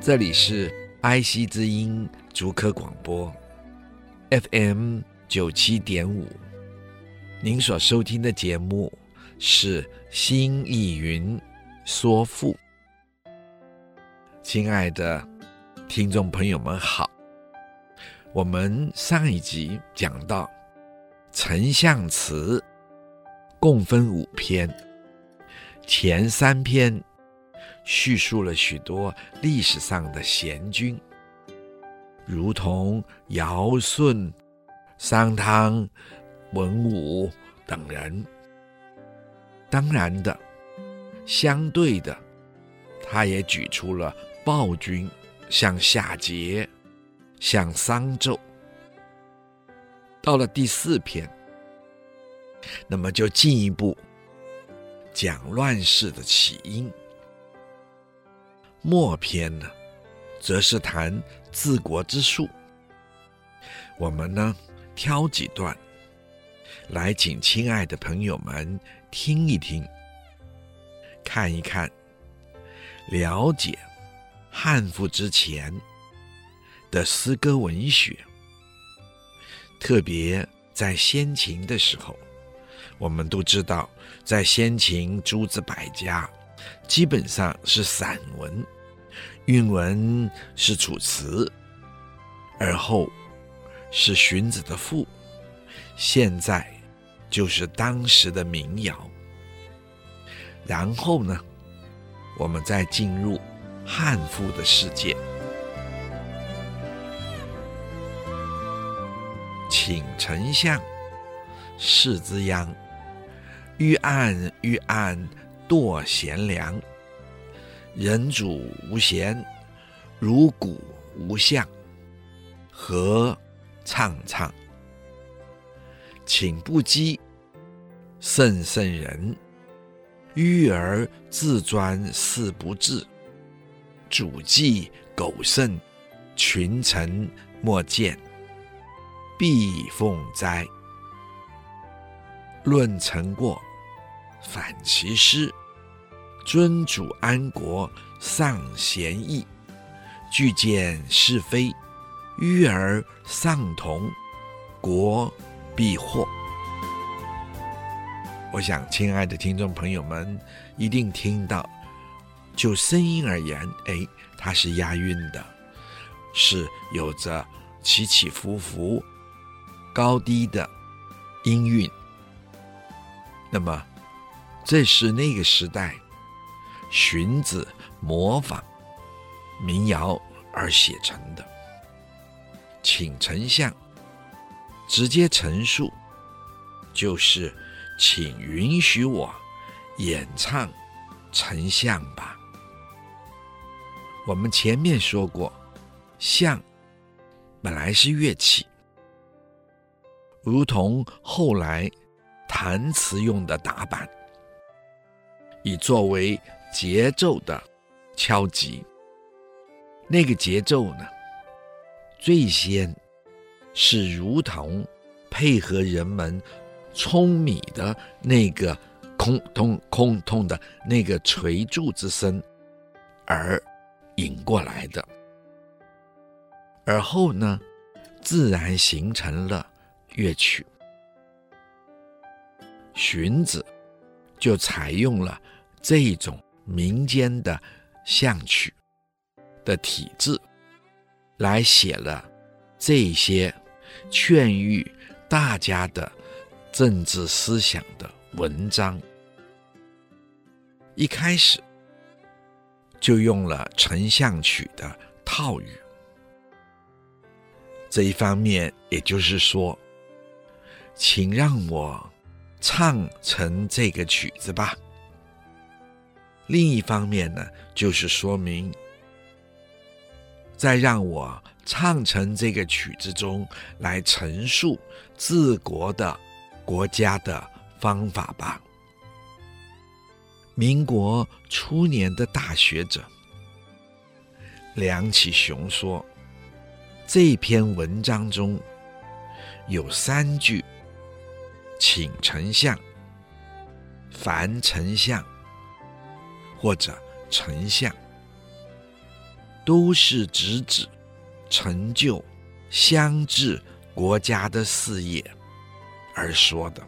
这里是 IC 之音竹科广播，FM 九七点五。您所收听的节目是《新艺云说赋》。亲爱的听众朋友们好，我们上一集讲到丞相词共分五篇，前三篇。叙述了许多历史上的贤君，如同尧舜、商汤、文武等人。当然的，相对的，他也举出了暴君，像夏桀、像商纣。到了第四篇，那么就进一步讲乱世的起因。末篇呢，则是谈治国之术。我们呢，挑几段来，请亲爱的朋友们听一听，看一看，了解汉赋之前的诗歌文学。特别在先秦的时候，我们都知道，在先秦诸子百家。基本上是散文，韵文是楚辞，而后是荀子的赋，现在就是当时的民谣。然后呢，我们再进入汉赋的世界，请丞相视之殃，欲按欲按。惰贤良，人主无贤，如鼓无相，何畅畅？请不羁，甚甚人。迂而自专事不治，主计苟甚，群臣莫见，必奉哉！论成过，反其师。尊主安国，丧贤义，具见是非，迂而丧同，国必祸。我想，亲爱的听众朋友们一定听到，就声音而言，哎，它是押韵的，是有着起起伏伏、高低的音韵。那么，这是那个时代。荀子模仿民谣而写成的，请丞相直接陈述，就是请允许我演唱丞相吧。我们前面说过，相本来是乐器，如同后来弹词用的打板，以作为。节奏的敲击，那个节奏呢，最先是如同配合人们舂米的那个空通空通的那个锤柱之声而引过来的，而后呢，自然形成了乐曲。荀子就采用了这种。民间的相曲的体制，来写了这些劝喻大家的政治思想的文章。一开始就用了丞相曲的套语，这一方面也就是说，请让我唱成这个曲子吧。另一方面呢，就是说明，在让我唱成这个曲子中来陈述治国的国家的方法吧。民国初年的大学者梁启雄说，这篇文章中有三句，请丞相、凡丞相或者丞相，都是直指成就乡治国家的事业而说的，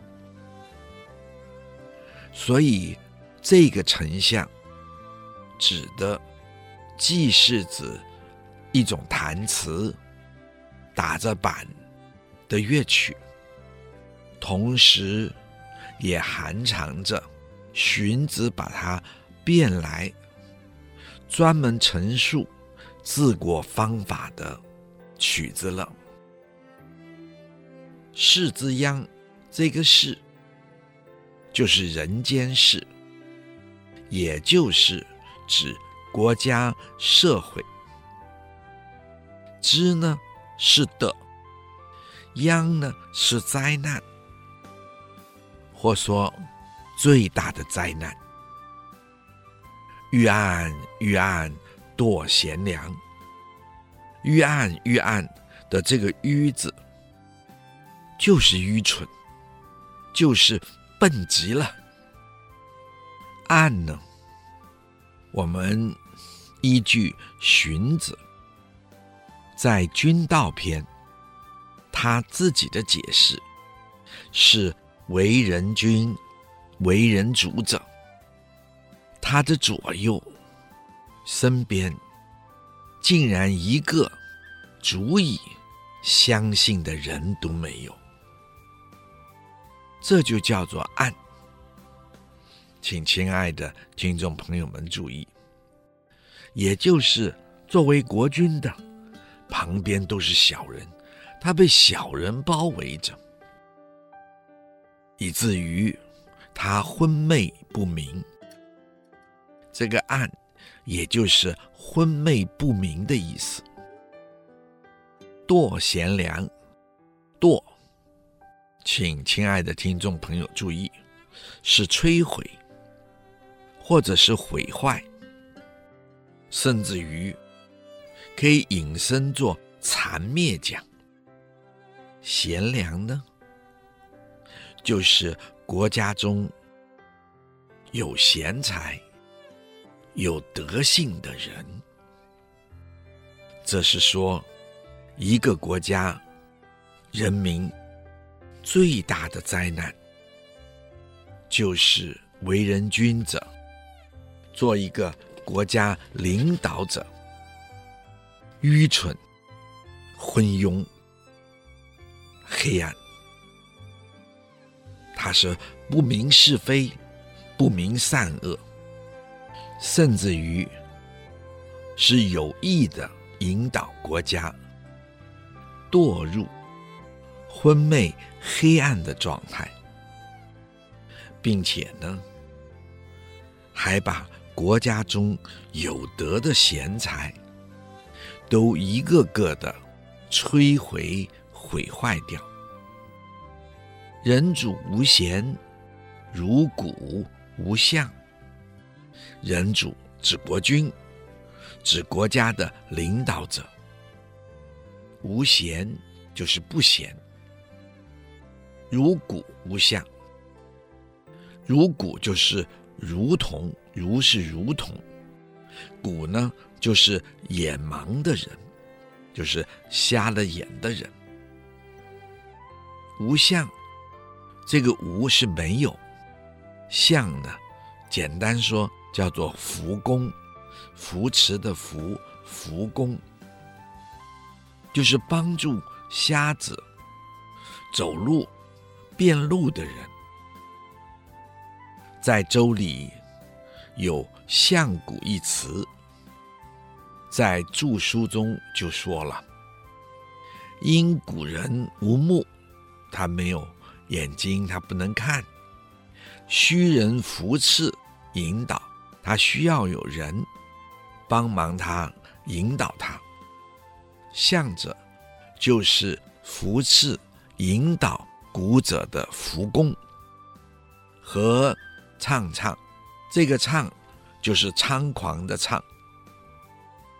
所以。这个丞相指的既是指一种弹词、打着板的乐曲，同时也含藏着荀子把它变来专门陈述治国方法的曲子了。世之殃，这个世就是人间世。也就是指国家社会，之呢是的，殃呢是灾难，或说最大的灾难。欲暗欲暗堕贤良，欲暗欲暗的这个愚字，就是愚蠢，就是笨极了。暗呢？我们依据荀子在《君道篇》他自己的解释，是为人君、为人主者，他的左右身边竟然一个足以相信的人都没有，这就叫做暗。请亲爱的听众朋友们注意，也就是作为国君的，旁边都是小人，他被小人包围着，以至于他昏昧不明。这个暗，也就是昏昧不明的意思。堕贤良，堕，请亲爱的听众朋友注意，是摧毁。或者是毁坏，甚至于可以引申作残灭讲。贤良呢，就是国家中有贤才、有德性的人。这是说，一个国家人民最大的灾难，就是为人君者。做一个国家领导者，愚蠢、昏庸、黑暗，他是不明是非、不明善恶，甚至于是有意的引导国家堕入昏昧、黑暗的状态，并且呢，还把。国家中有德的贤才，都一个个的摧毁毁坏掉。人主无贤，如古无相。人主指国君，指国家的领导者。无贤就是不贤。如谷无相，如谷就是。如同，如是如同，谷呢，就是眼盲的人，就是瞎了眼的人。无相，这个无是没有，相呢，简单说叫做扶工，扶持的扶，扶工，就是帮助瞎子走路、辨路的人。在《周礼》有“相古”一词，在注书中就说了：“因古人无目，他没有眼睛，他不能看；虚人扶持引导，他需要有人帮忙他引导他。向者就是扶持引导古者的扶工，和唱唱，这个唱就是猖狂的唱，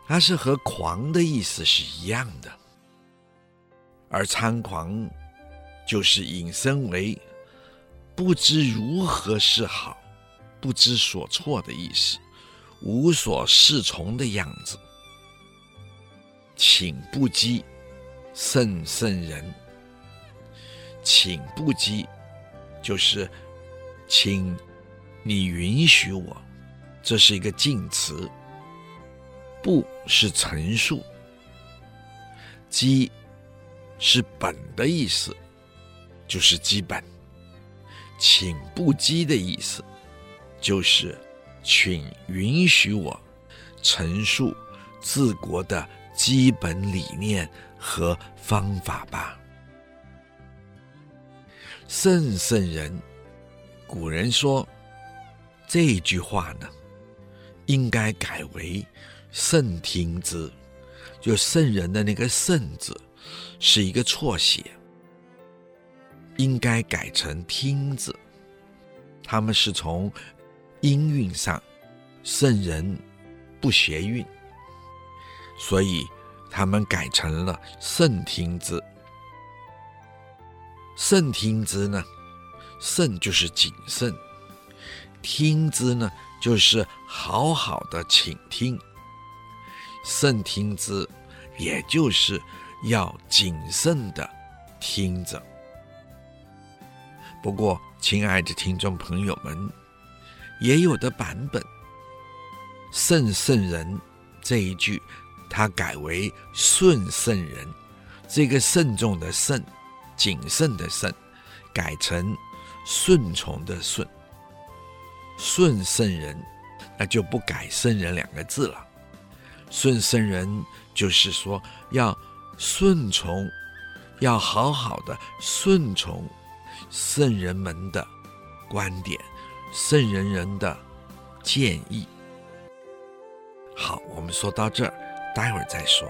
它是和狂的意思是一样的，而猖狂就是引申为不知如何是好，不知所措的意思，无所适从的样子。请不羁，甚甚人。请不羁，就是请你允许我，这是一个敬词。不是陈述，羁是本的意思，就是基本。请不羁的意思，就是请允许我陈述治国的。基本理念和方法吧。圣圣人，古人说这句话呢，应该改为圣听之，就圣人的那个“圣”字是一个错写，应该改成“听”字。他们是从音韵上，圣人不学韵。所以，他们改成了“圣听之”。圣听之呢？圣就是谨慎，听之呢就是好好的倾听。圣听之，也就是要谨慎的听着。不过，亲爱的听众朋友们，也有的版本“圣圣人”这一句。他改为顺圣人，这个慎重的慎，谨慎的慎，改成顺从的顺。顺圣人，那就不改圣人两个字了。顺圣人就是说要顺从，要好好的顺从圣人们的观点，圣人人的建议。好，我们说到这儿。待会儿再说。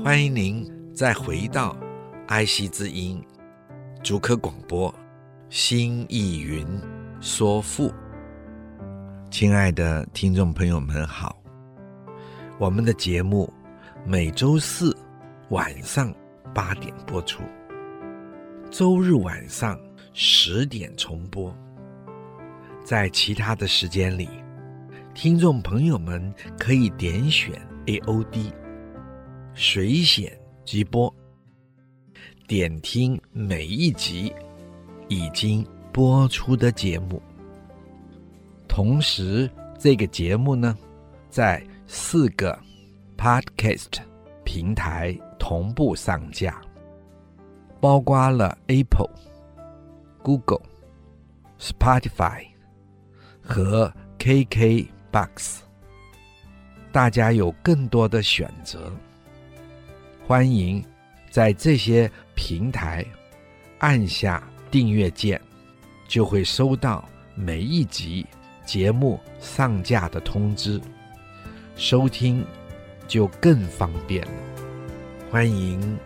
欢迎您再回到爱惜之音竹科广播，心意云说赋。亲爱的听众朋友们好，我们的节目每周四。晚上八点播出，周日晚上十点重播。在其他的时间里，听众朋友们可以点选 AOD 水选即播，点听每一集已经播出的节目。同时，这个节目呢，在四个 Podcast 平台。同步上架，包括了 Apple、Google、Spotify 和 KKBox，大家有更多的选择。欢迎在这些平台按下订阅键，就会收到每一集节目上架的通知，收听就更方便了。欢迎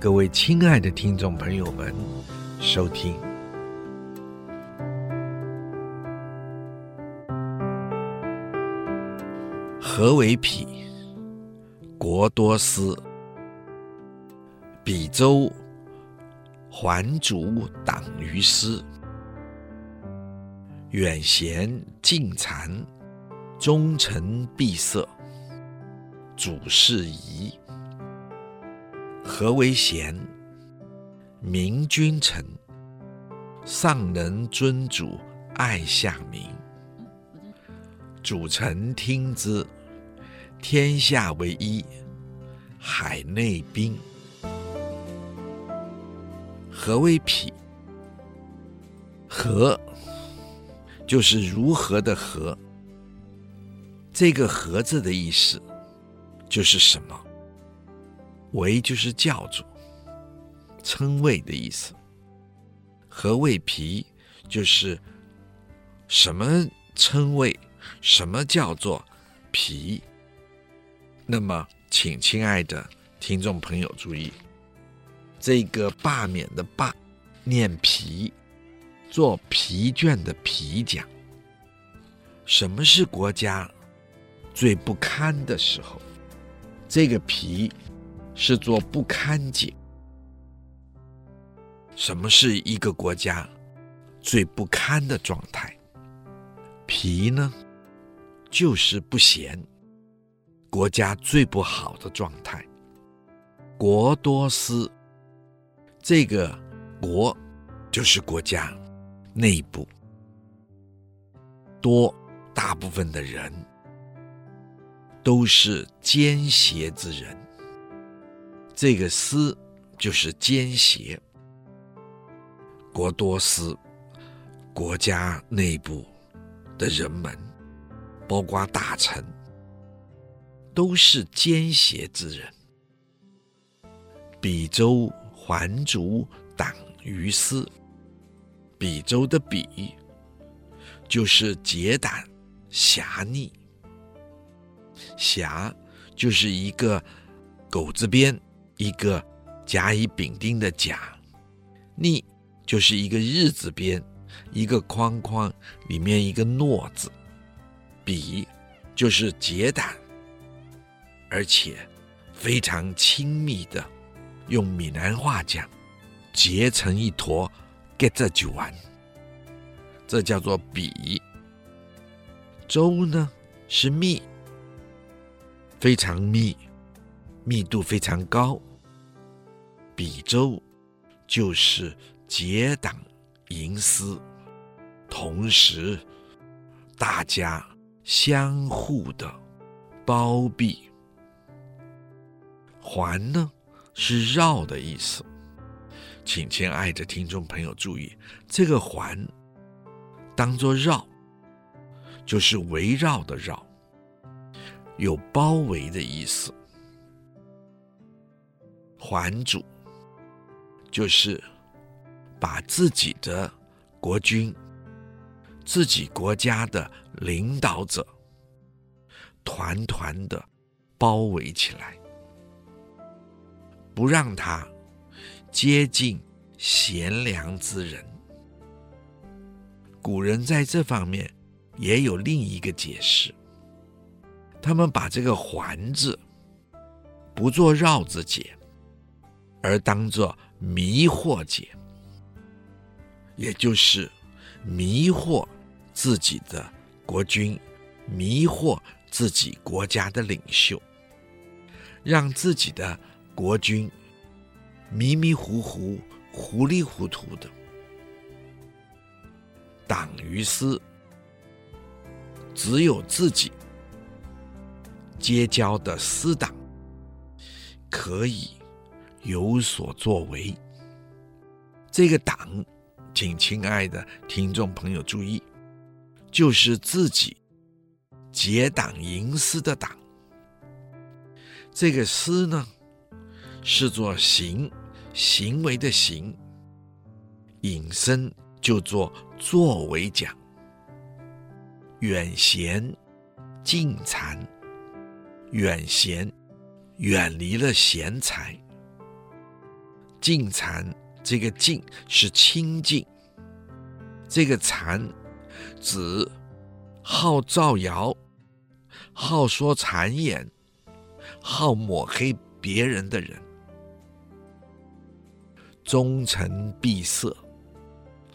各位亲爱的听众朋友们收听。何为否？国多思，比周桓祖党于斯，远贤近谗，忠臣必色，主事宜。何为贤？明君臣，上能尊主，爱下民。主臣听之，天下为一，海内宾。何为匹？何就是如何的何。这个“和”字的意思就是什么？“为”就是叫做、称谓的意思。“和为皮”就是什么称谓？什么叫做皮？那么，请亲爱的听众朋友注意，这个罢免的“罢”念皮，做疲倦的“疲”讲。什么是国家最不堪的时候？这个“疲”是做不堪解。什么是一个国家最不堪的状态？疲呢？就是不闲，国家最不好的状态。国多思，这个“国”就是国家内部，多大部分的人都是奸邪之人，这个“私”就是奸邪。国多私，国家内部的人们。包括大臣，都是奸邪之人。比周还族党于私，比周的比就是结党狎逆，狎就是一个狗字边一个甲乙丙丁的甲，逆就是一个日字边一个框框里面一个诺字。比就是结党，而且非常亲密的，用闽南话讲，结成一坨，结着就完，这叫做比。周呢是密，非常密，密度非常高。比周就是结党营私，同时大家。相互的包庇，环呢是绕的意思，请亲爱的听众朋友注意，这个环当做绕，就是围绕的绕，有包围的意思。环主就是把自己的国君。自己国家的领导者，团团的包围起来，不让他接近贤良之人。古人在这方面也有另一个解释，他们把这个“环”字不做绕字解，而当作迷惑解，也就是迷惑。自己的国君迷惑自己国家的领袖，让自己的国君迷迷糊糊、糊里糊涂的。党于私，只有自己结交的私党可以有所作为。这个党，请亲爱的听众朋友注意。就是自己结党营私的党，这个“私”呢，是做行行为的“行”，引申就做作为讲。远贤近谗，远贤远离了贤才，近谗这个“近”是亲近，这个“谗”。指好造谣、好说谗言、好抹黑别人的人。忠臣闭塞，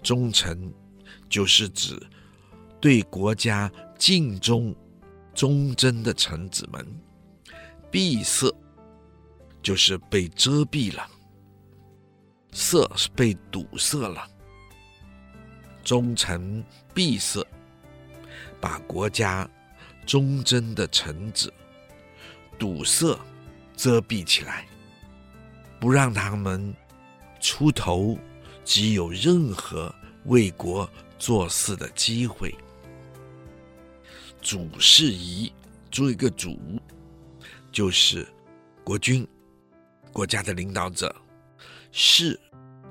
忠臣就是指对国家尽忠、忠贞的臣子们。闭塞就是被遮蔽了，塞是被堵塞了。忠臣闭塞，把国家忠贞的臣子堵塞、遮蔽起来，不让他们出头及有任何为国做事的机会。主事宜做一个主，就是国君，国家的领导者，势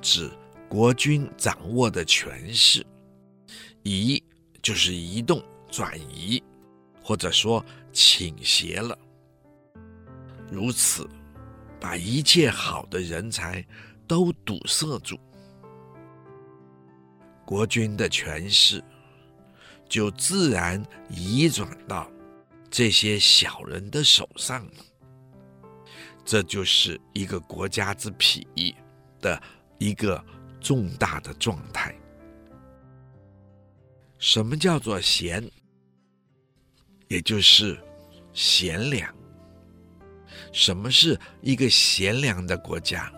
指国君掌握的权势，移就是移动、转移，或者说倾斜了。如此，把一切好的人才都堵塞住，国君的权势就自然移转到这些小人的手上。这就是一个国家之否的一个重大的状态。什么叫做贤？也就是贤良。什么是一个贤良的国家？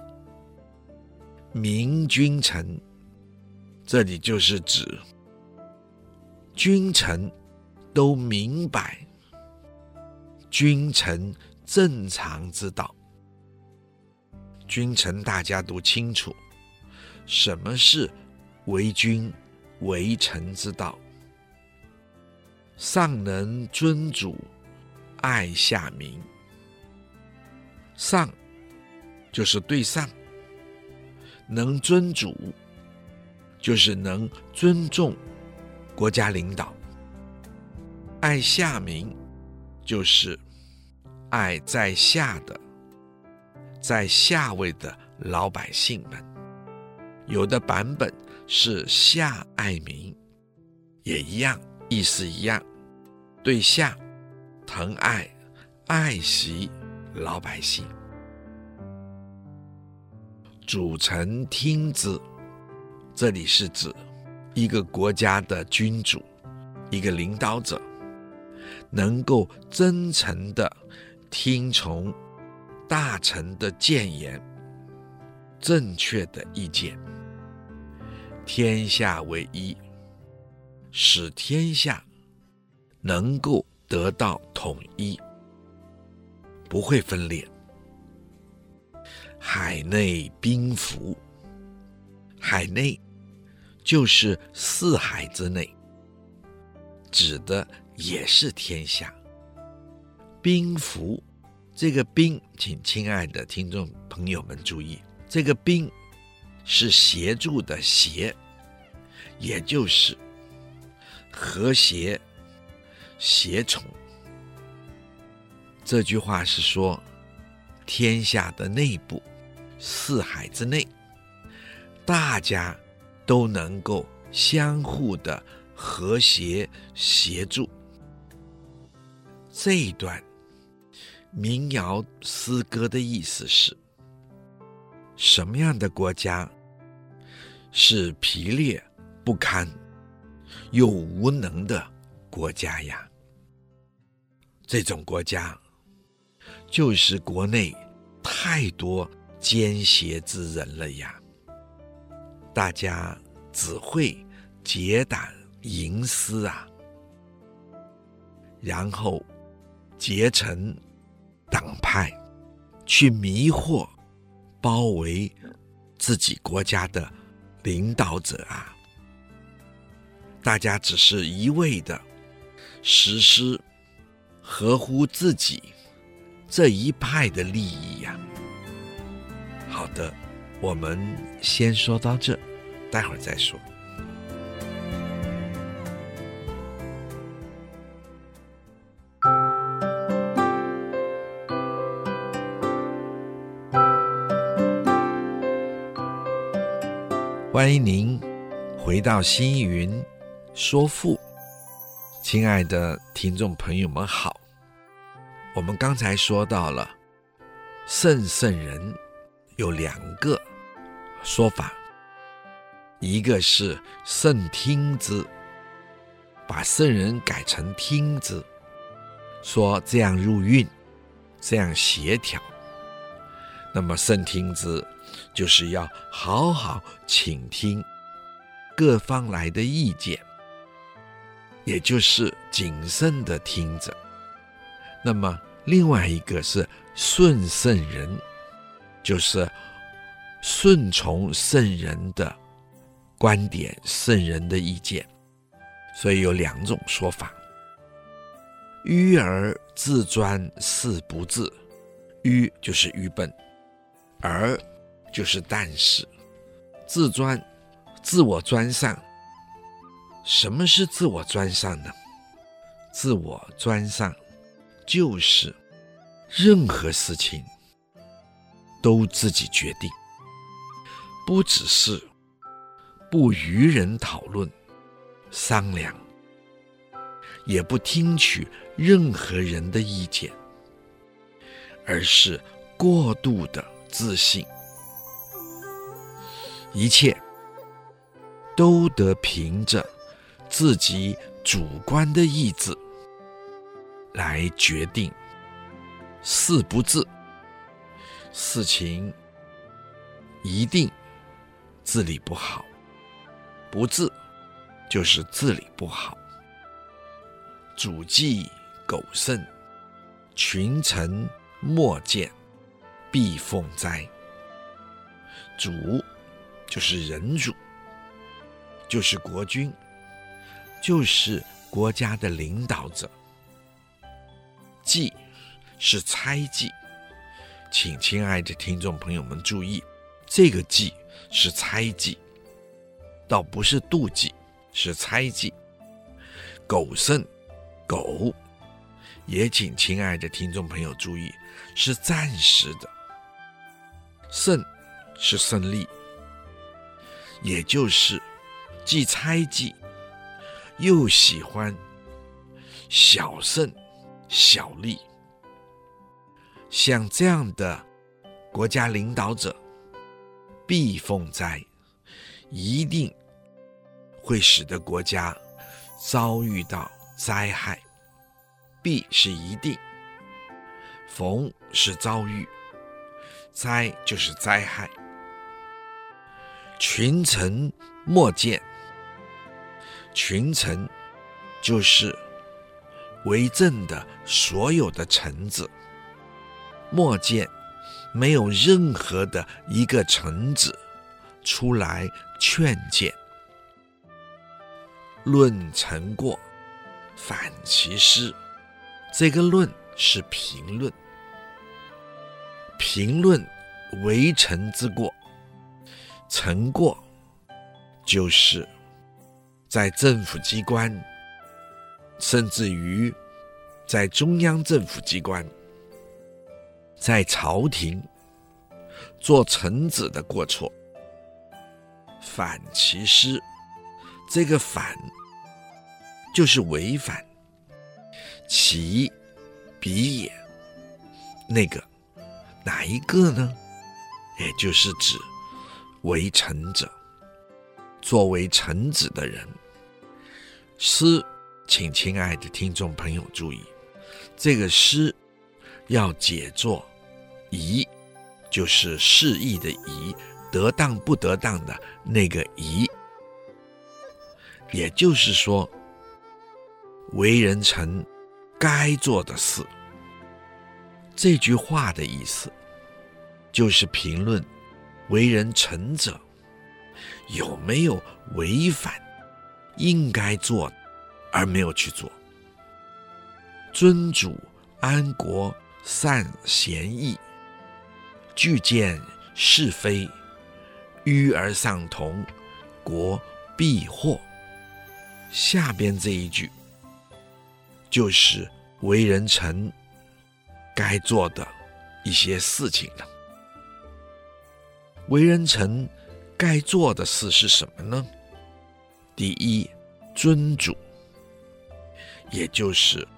明君臣，这里就是指君臣都明白，君臣正常之道。君臣大家都清楚，什么是为君为臣之道？上能尊主，爱下民。上就是对上，能尊主，就是能尊重国家领导；爱下民，就是爱在下的、在下位的老百姓们。有的版本是下爱民，也一样，意思一样，对下疼爱、爱惜。老百姓，主臣听之，这里是指一个国家的君主，一个领导者，能够真诚地听从大臣的谏言，正确的意见，天下为一，使天下能够得到统一。不会分裂。海内兵服，海内就是四海之内，指的也是天下。宾服，这个兵，请亲爱的听众朋友们注意，这个兵是协助的协，也就是和谐、协从。这句话是说，天下的内部，四海之内，大家都能够相互的和谐协助。这一段民谣诗歌的意思是，什么样的国家是疲劣不堪又无能的国家呀？这种国家。就是国内太多奸邪之人了呀！大家只会结党营私啊，然后结成党派，去迷惑、包围自己国家的领导者啊！大家只是一味的实施合乎自己。这一派的利益呀，好的，我们先说到这，待会儿再说。欢迎您回到星云说赋，亲爱的听众朋友们好。我们刚才说到了圣圣人有两个说法，一个是圣听之，把圣人改成听之，说这样入韵，这样协调。那么圣听之就是要好好倾听各方来的意见，也就是谨慎的听着。那么。另外一个是顺圣人，就是顺从圣人的观点、圣人的意见，所以有两种说法。愚而自专是不自，愚就是愚笨，而就是但是，自专，自我专上。什么是自我专上呢？自我专上，就是任何事情都自己决定，不只是不与人讨论商量，也不听取任何人的意见，而是过度的自信，一切都得凭着。自己主观的意志来决定，似不自，事情一定治理不好，不治就是治理不好。主计苟甚，群臣莫见，必奉哉。主就是人主，就是国君。就是国家的领导者，计是猜忌，请亲爱的听众朋友们注意，这个忌是猜忌，倒不是妒忌，是猜忌。狗胜，狗，也请亲爱的听众朋友注意，是暂时的。胜是胜利，也就是既猜忌。又喜欢小胜小利，像这样的国家领导者，必奉哉，一定会使得国家遭遇到灾害。必是一定，逢是遭遇，灾就是灾害。群臣莫见。群臣就是为政的所有的臣子，莫见没有任何的一个臣子出来劝谏。论臣过，反其失。这个论是评论，评论为臣之过，臣过就是。在政府机关，甚至于在中央政府机关，在朝廷做臣子的过错，反其失，这个反就是违反，其彼也，那个哪一个呢？也就是指为臣者。作为臣子的人，失，请亲爱的听众朋友注意，这个失要解作宜，就是适宜的宜，得当不得当的那个宜。也就是说，为人臣该做的事。这句话的意思，就是评论为人臣者。有没有违反应该做而没有去做？尊主安国善贤义，具见是非，愚而丧同，国必祸。下边这一句就是为人臣该做的一些事情了。为人臣。该做的事是什么呢？第一，尊主，也就是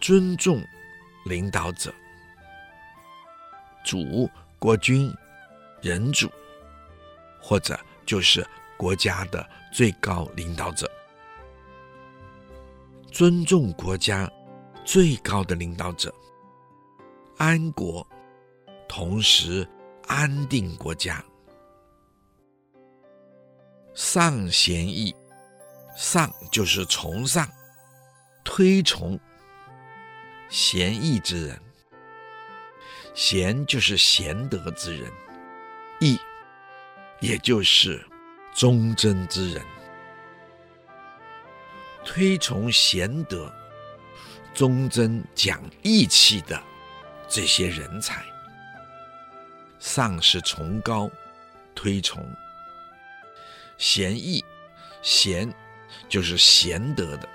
尊重领导者，主国君、人主，或者就是国家的最高领导者，尊重国家最高的领导者，安国，同时安定国家。上贤义，上就是崇尚、推崇贤义之人，贤就是贤德之人，义也就是忠贞之人。推崇贤德，忠贞讲义气的这些人才。上是崇高、推崇；贤义，贤就是贤德的，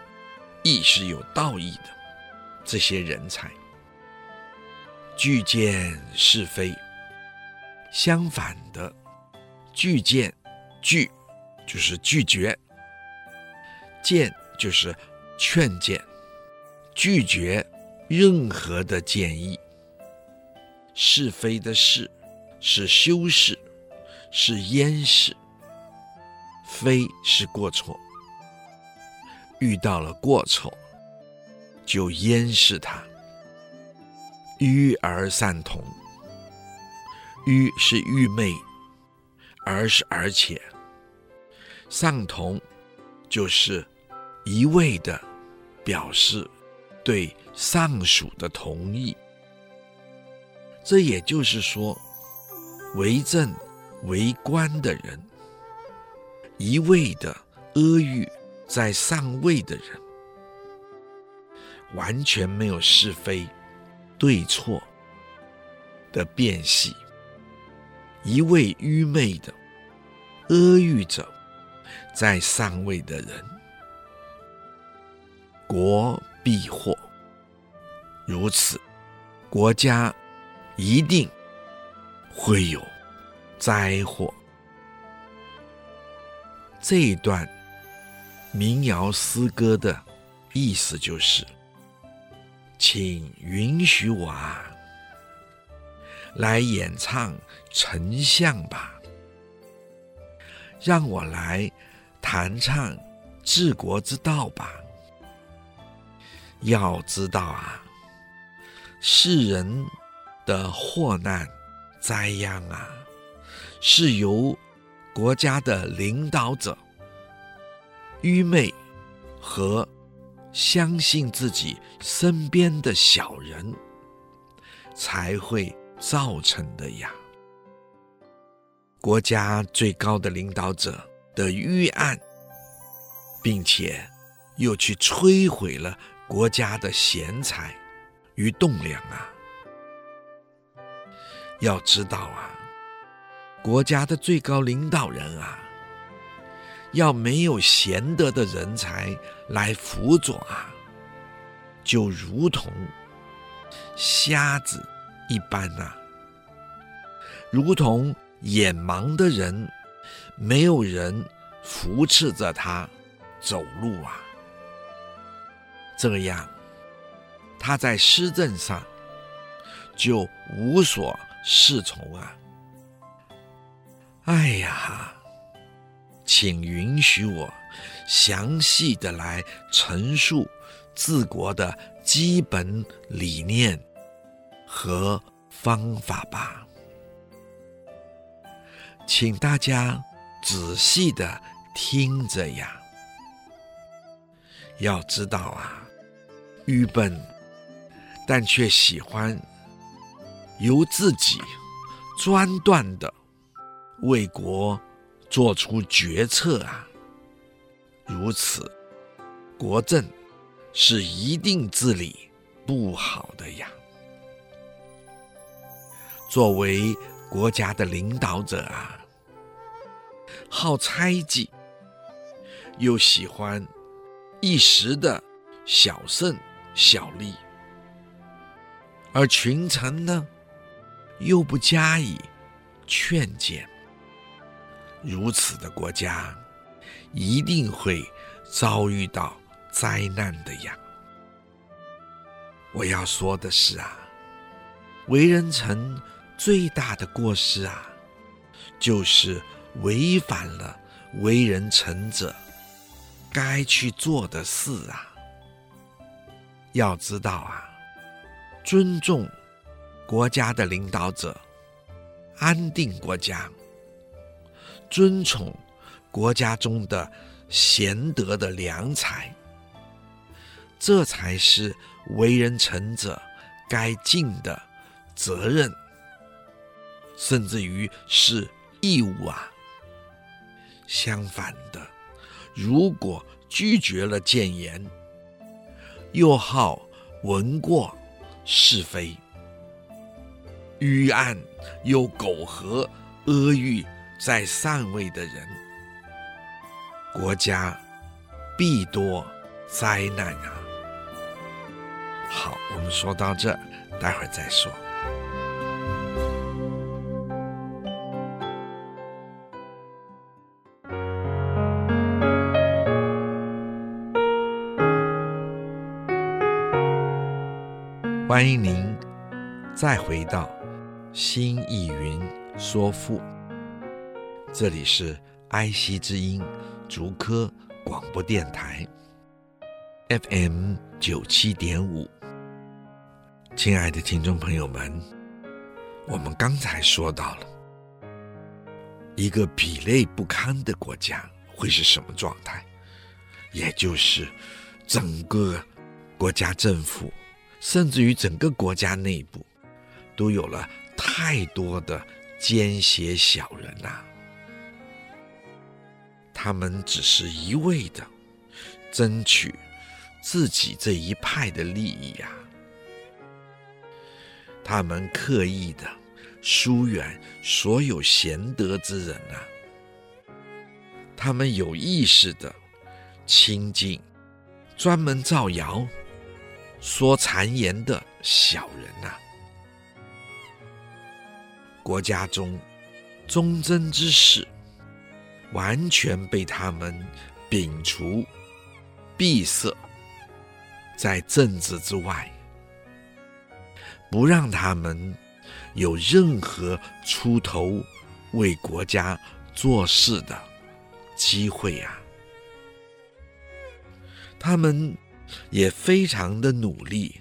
义是有道义的这些人才。拒见是非，相反的，拒见，拒就是拒绝，见就是劝谏，拒绝任何的建议。是非的是，是修饰，是掩饰，非是过错。遇到了过错，就掩饰它。愚而善同，愚是愚昧，而是而且，善同就是一味的表示对上属的同意。这也就是说，为政为官的人，一味的阿谀在上位的人，完全没有是非。对错的辨析，一味愚昧的阿谀着在上位的人，国必祸。如此，国家一定会有灾祸。这一段民谣诗歌的意思就是。请允许我啊，来演唱丞相吧。让我来弹唱治国之道吧。要知道啊，世人的祸难灾殃啊，是由国家的领导者愚昧和。相信自己身边的小人，才会造成的呀。国家最高的领导者的预案，并且又去摧毁了国家的贤才与栋梁啊！要知道啊，国家的最高领导人啊。要没有贤德的人才来辅佐啊，就如同瞎子一般呐、啊，如同眼盲的人，没有人扶持着他走路啊，这样他在施政上就无所适从啊。哎呀！请允许我详细的来陈述治国的基本理念和方法吧。请大家仔细的听着呀。要知道啊，愚笨但却喜欢由自己专断的为国。做出决策啊，如此，国政是一定治理不好的呀。作为国家的领导者啊，好猜忌，又喜欢一时的小胜小利，而群臣呢，又不加以劝谏。如此的国家，一定会遭遇到灾难的呀。我要说的是啊，为人臣最大的过失啊，就是违反了为人臣者该去做的事啊。要知道啊，尊重国家的领导者，安定国家。尊崇国家中的贤德的良才，这才是为人臣者该尽的责任，甚至于是义务啊。相反的，如果拒绝了谏言，又好闻过是非，于暗又苟合阿谀在上位的人，国家必多灾难啊！好，我们说到这，待会儿再说。欢迎您再回到新意云说赋，这里是爱惜之音竹科广播电台 FM 九七点五。亲爱的听众朋友们，我们刚才说到了一个比类不堪的国家会是什么状态，也就是整个国家政府。甚至于整个国家内部，都有了太多的奸邪小人呐、他们只是一味的争取自己这一派的利益呀、啊，他们刻意的疏远所有贤德之人呐、他们有意识的亲近专门造谣。说谗言的小人呐、国家中忠贞之士完全被他们摒除、闭塞在政治之外，不让他们有任何出头为国家做事的机会、啊，他们。也非常的努力，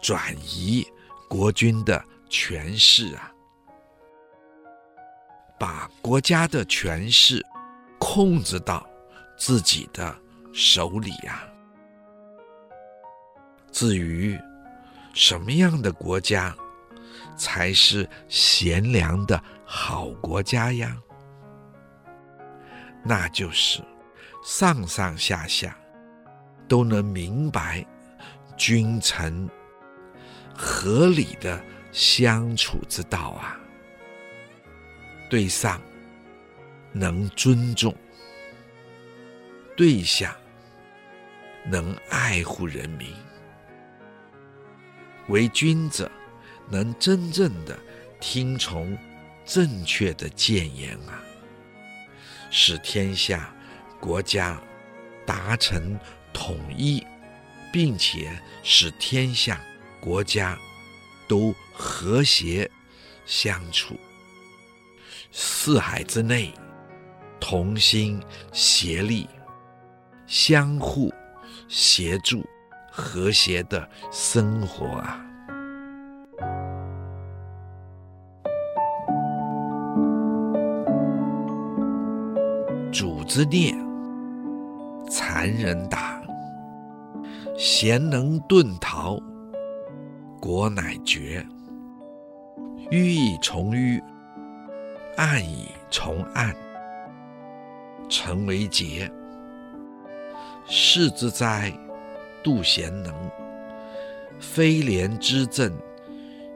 转移国君的权势啊，把国家的权势控制到自己的手里呀。至于什么样的国家才是贤良的好国家呀？那就是上上下下。都能明白君臣合理的相处之道啊，对上能尊重，对下能爱护人民，为君者能真正的听从正确的谏言啊，使天下国家达成。统一，并且使天下国家都和谐相处，四海之内同心协力，相互协助，和谐的生活啊！主之念，残忍打。贤能遁逃，国乃绝；迂以从迂，暗以从暗，臣为节。士之哉，妒贤能；非廉之政，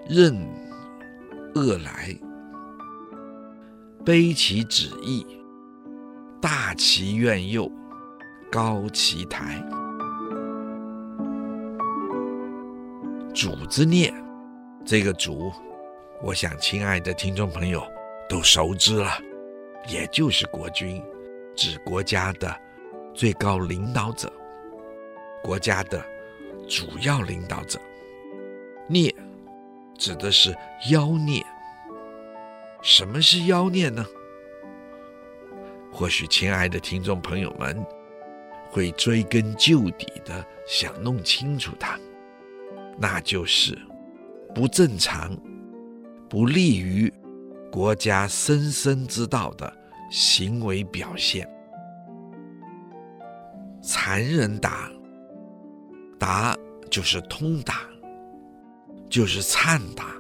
任恶来。卑其旨意，大其怨尤，高其台。主之孽，这个主，我想亲爱的听众朋友都熟知了，也就是国君，指国家的最高领导者，国家的主要领导者。孽，指的是妖孽。什么是妖孽呢？或许亲爱的听众朋友们会追根究底的想弄清楚它。那就是不正常、不利于国家生生之道的行为表现。残忍打，打就是通达，就是灿达，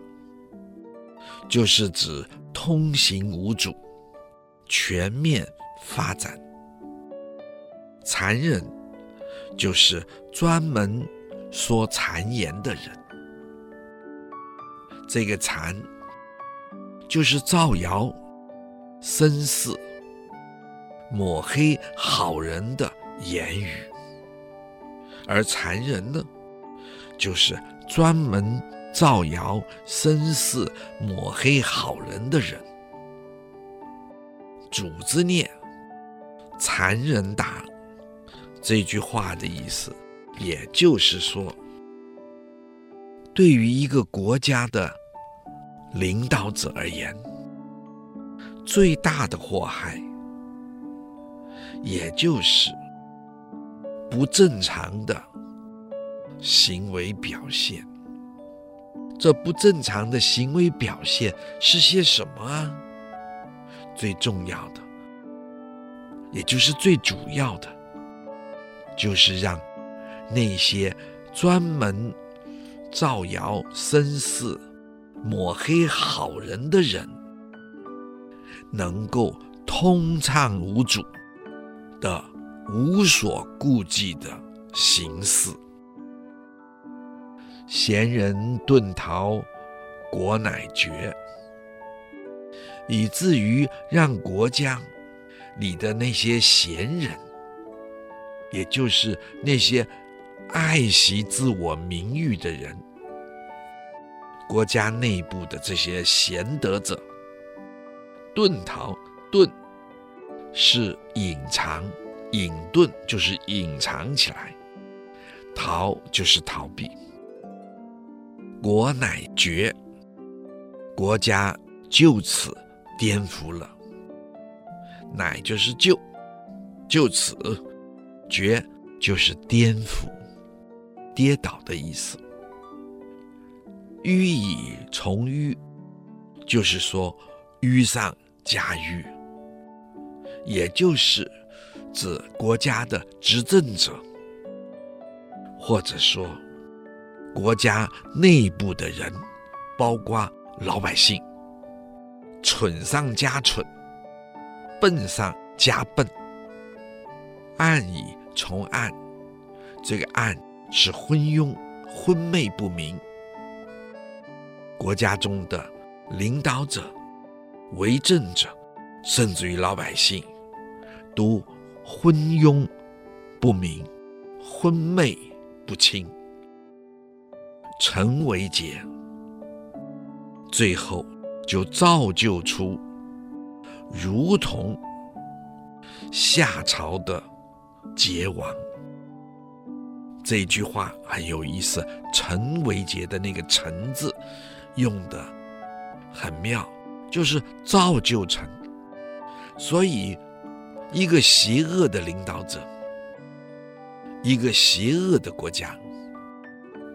就是指通行无阻、全面发展。残忍就是专门。说谗言的人。这个谗就是造谣、生事、抹黑好人的言语，而谗人呢，就是专门造谣、生事、抹黑好人的人。主之念，谗人打。这句话的意思，也就是说，对于一个国家的领导者而言，最大的祸害，也就是不正常的行为表现。这不正常的行为表现是些什么啊？最重要的，也就是最主要的。就是让那些专门造谣生事、抹黑好人的人，能够通畅无阻的、无所顾忌的行事。贤人遁逃，国乃绝，以至于让国家里的那些贤人。也就是那些爱惜自我名誉的人，国家内部的这些贤德者，遁逃，遁是隐藏，隐遁就是隐藏起来，逃就是逃避。国乃绝，国家就此颠覆了，乃就是就，就此。绝就是颠覆、跌倒的意思。迂以从迂，就是说迂上加迂，也就是指国家的执政者，或者说国家内部的人，包括老百姓，蠢上加蠢，笨上加笨。暗以从暗，这个暗是昏庸、昏昧不明。国家中的领导者、为政者，甚至于老百姓，都昏庸不明、昏昧不清，臣为杰，最后就造就出如同夏朝的。桀王这句话很有意思，“臣为杰”的那个“臣”字用的很妙，就是造就成。所以，一个邪恶的领导者，一个邪恶的国家，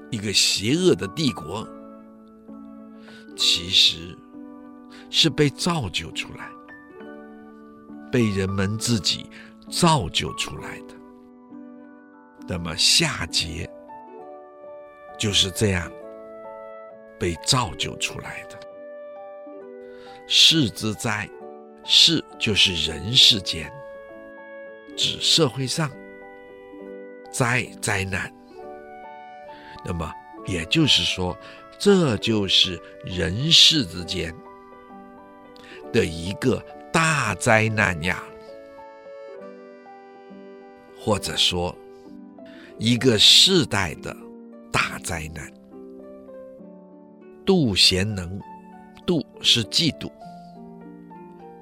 一个邪恶的帝国，其实是被造就出来，被人们自己。造就出来的，那么夏桀就是这样被造就出来的。世之灾，世就是人世间，指社会上灾灾难。那么也就是说，这就是人世之间的一个大灾难呀。或者说，一个世代的大灾难。杜贤能，妒是嫉妒。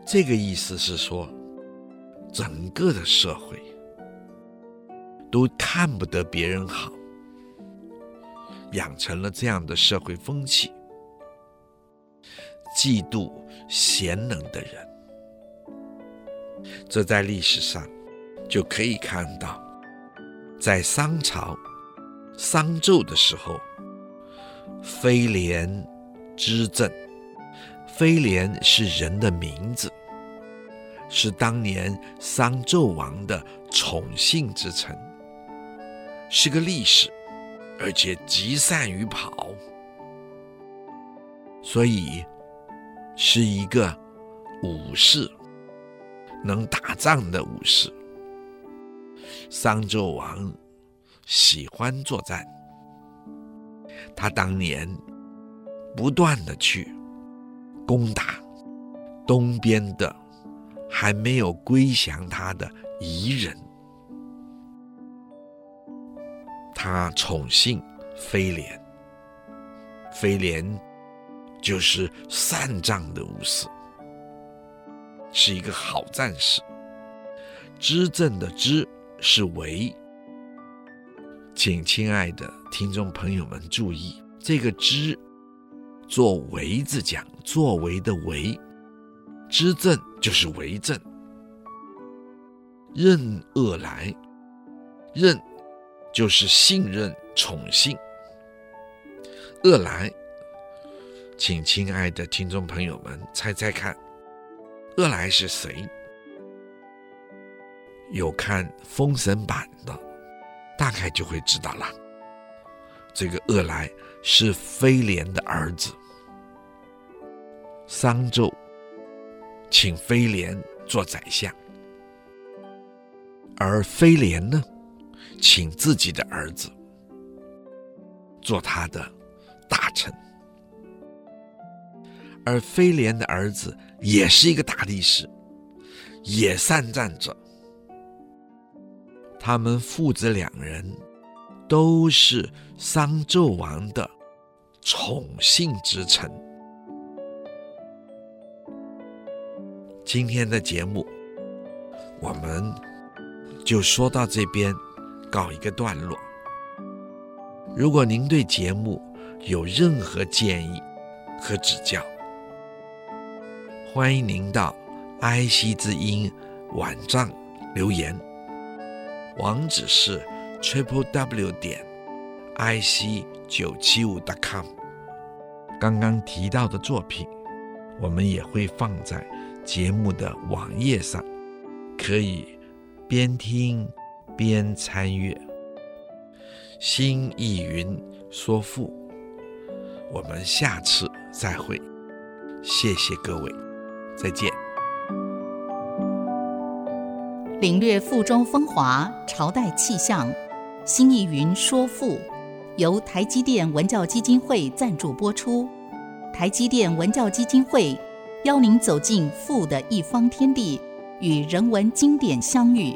这个意思是说，整个的社会都看不得别人好，养成了这样的社会风气，嫉妒贤能的人。这在历史上。就可以看到，在商朝商纣的时候，飞廉之政。飞廉是人的名字，是当年商纣王的宠幸之臣，是个历史，而且极善于跑，所以是一个武士，能打仗的武士。商纣王喜欢作战，他当年不断的去攻打东边的还没有归降他的夷人，他宠幸飞廉，飞廉就是善战的武士，是一个好战士。知政的知是为。请亲爱的听众朋友们注意，这个“支”做“为”字讲，作为的“为”，知正就是为政。任恶来，任就是信任、宠幸。恶来，请亲爱的听众朋友们猜猜看，恶来是谁？有看《封神榜》的。大概就会知道了。这个恶来是飞廉的儿子，商纣请飞廉做宰相，而飞廉呢，请自己的儿子做他的大臣，而飞廉的儿子也是一个大力士，也善战者。他们父子两人都是商纣王的宠幸之臣。今天的节目我们就说到这边，告一个段落。如果您对节目有任何建议和指教，欢迎您到爱惜之音网站留言。网址是 triple w 点 i c 九七五 dot com。刚刚提到的作品，我们也会放在节目的网页上，可以边听边参阅。新意云说赋，我们下次再会，谢谢各位，再见。领略赋中风华，朝代气象。新意云说赋，由台积电文教基金会赞助播出。台积电文教基金会邀您走进富的一方天地，与人文经典相遇。